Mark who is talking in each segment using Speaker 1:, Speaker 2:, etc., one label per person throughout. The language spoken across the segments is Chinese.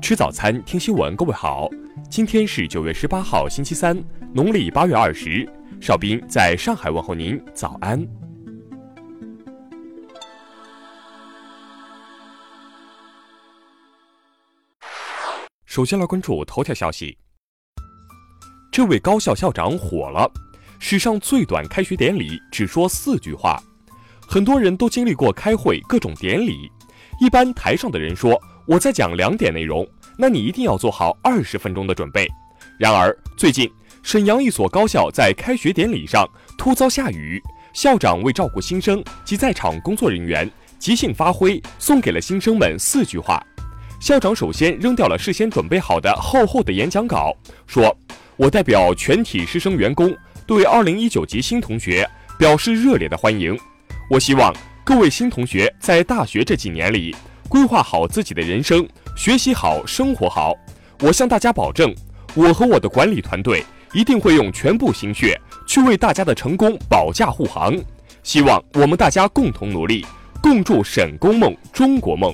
Speaker 1: 吃早餐，听新闻。各位好，今天是九月十八号，星期三，农历八月二十。邵斌在上海问候您，早安。首先来关注头条消息，这位高校校长火了，史上最短开学典礼只说四句话。很多人都经历过开会各种典礼，一般台上的人说我在讲两点内容，那你一定要做好二十分钟的准备。然而最近沈阳一所高校在开学典礼上突遭下雨，校长为照顾新生及在场工作人员，即兴发挥，送给了新生们四句话。校长首先扔掉了事先准备好的厚厚的演讲稿，说：“我代表全体师生员工对二零一九级新同学表示热烈的欢迎。”我希望各位新同学在大学这几年里规划好自己的人生，学习好，生活好。我向大家保证，我和我的管理团队一定会用全部心血去为大家的成功保驾护航。希望我们大家共同努力，共筑沈工梦、中国梦。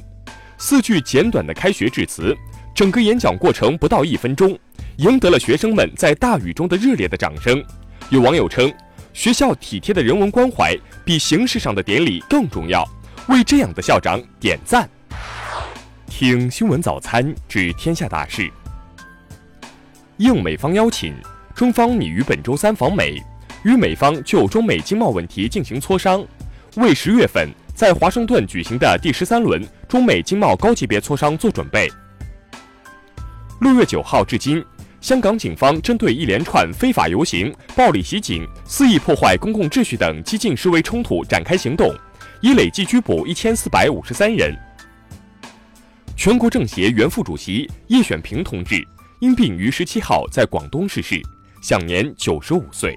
Speaker 1: 四句简短的开学致辞，整个演讲过程不到一分钟，赢得了学生们在大雨中的热烈的掌声。有网友称。学校体贴的人文关怀比形式上的典礼更重要，为这样的校长点赞。听新闻早餐知天下大事。应美方邀请，中方拟于本周三访美，与美方就中美经贸问题进行磋商，为十月份在华盛顿举行的第十三轮中美经贸高级别磋商做准备。六月九号至今。香港警方针对一连串非法游行、暴力袭警、肆意破坏公共秩序等激进示威冲突展开行动，已累计拘捕一千四百五十三人。全国政协原副主席叶选平同志因病于十七号在广东逝世，享年九十五岁。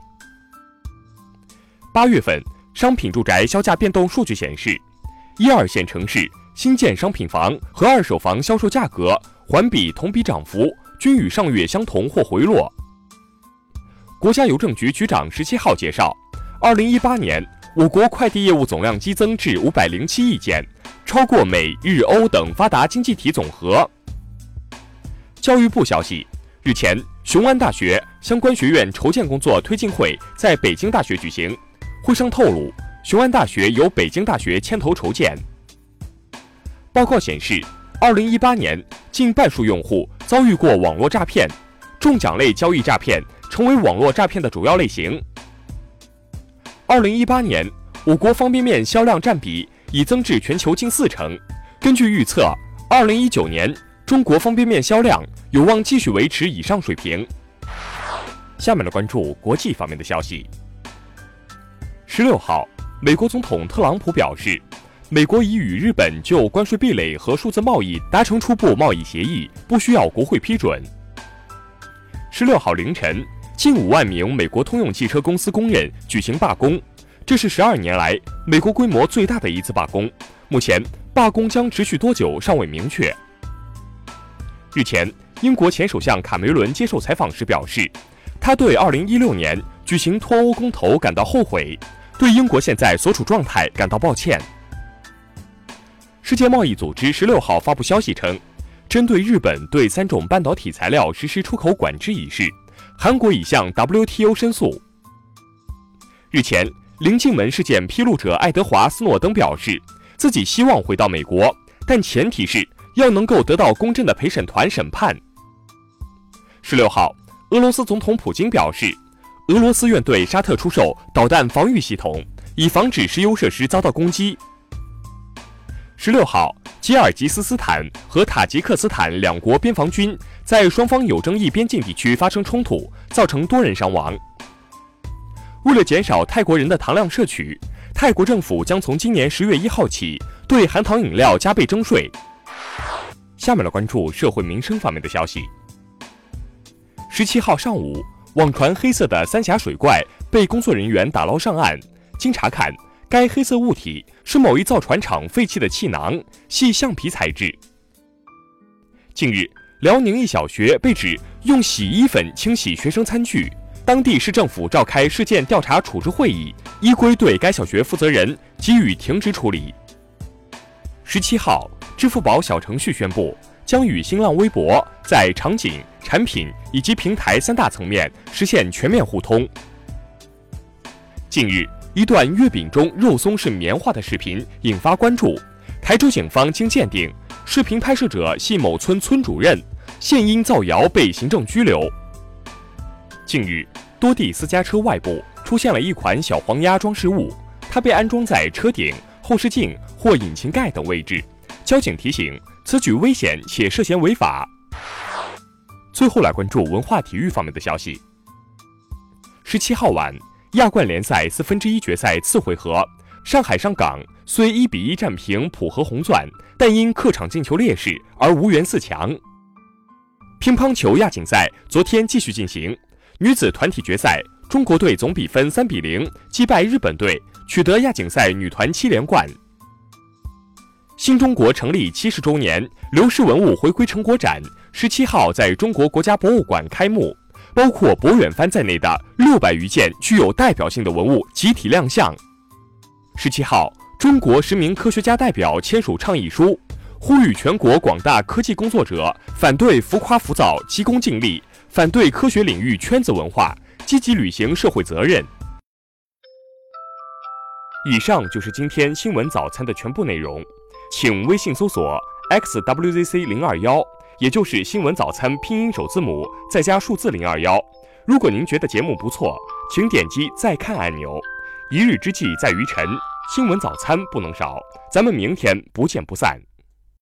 Speaker 1: 八月份商品住宅销价变动数据显示，一二线城市新建商品房和二手房销售价格环比同比涨幅。均与上月相同或回落。国家邮政局局长十七号介绍，二零一八年我国快递业务总量激增至五百零七亿件，超过美日欧等发达经济体总和。教育部消息，日前雄安大学相关学院筹建工作推进会在北京大学举行，会上透露，雄安大学由北京大学牵头筹建。报告显示。二零一八年，近半数用户遭遇过网络诈骗，中奖类交易诈骗成为网络诈骗的主要类型。二零一八年，我国方便面销量占比已增至全球近四成。根据预测，二零一九年中国方便面销量有望继续维持以上水平。下面来关注国际方面的消息。十六号，美国总统特朗普表示。美国已与日本就关税壁垒和数字贸易达成初步贸易协议，不需要国会批准。十六号凌晨，近五万名美国通用汽车公司工人举行罢工，这是十二年来美国规模最大的一次罢工。目前，罢工将持续多久尚未明确。日前，英国前首相卡梅伦接受采访时表示，他对二零一六年举行脱欧公投感到后悔，对英国现在所处状态感到抱歉。世界贸易组织十六号发布消息称，针对日本对三种半导体材料实施出口管制一事，韩国已向 WTO 申诉。日前，棱镜门事件披露者爱德华斯诺登表示，自己希望回到美国，但前提是要能够得到公正的陪审团审判。十六号，俄罗斯总统普京表示，俄罗斯愿对沙特出售导弹防御系统，以防止石油设施遭到攻击。十六号，吉尔吉斯斯坦和塔吉克斯坦两国边防军在双方有争议边境地区发生冲突，造成多人伤亡。为了减少泰国人的糖量摄取，泰国政府将从今年十月一号起对含糖饮料加倍征税。下面来关注社会民生方面的消息。十七号上午，网传黑色的三峡水怪被工作人员打捞上岸，经查看。该黑色物体是某一造船厂废弃的气囊，系橡皮材质。近日，辽宁一小学被指用洗衣粉清洗学生餐具，当地市政府召开事件调查处置会议，依规对该小学负责人给予停职处理。十七号，支付宝小程序宣布，将与新浪微博在场景、产品以及平台三大层面实现全面互通。近日，一段月饼中肉松是棉花的视频引发关注。台州警方经鉴定，视频拍摄者系某村村主任，现因造谣被行政拘留。近日，多地私家车外部出现了一款小黄鸭装饰物，它被安装在车顶、后视镜或引擎盖等位置。交警提醒，此举危险且涉嫌违法。最后来关注文化体育方面的消息。十七号晚。亚冠联赛四分之一决赛次回合，上海上港虽一比一战平浦和红钻，但因客场进球劣势而无缘四强。乒乓球亚锦赛昨天继续进行，女子团体决赛，中国队总比分三比零击败日本队，取得亚锦赛女团七连冠。新中国成立七十周年流失文物回归成果展十七号在中国国家博物馆开幕。包括博远帆在内的六百余件具有代表性的文物集体亮相。十七号，中国十名科学家代表签署倡议书，呼吁全国广大科技工作者反对浮夸浮躁、急功近利，反对科学领域圈子文化，积极履行社会责任。以上就是今天新闻早餐的全部内容，请微信搜索 xwzc 零二幺。也就是新闻早餐拼音首字母再加数字零二幺。如果您觉得节目不错，请点击再看按钮。一日之计在于晨，新闻早餐不能少。咱们明天不见不散。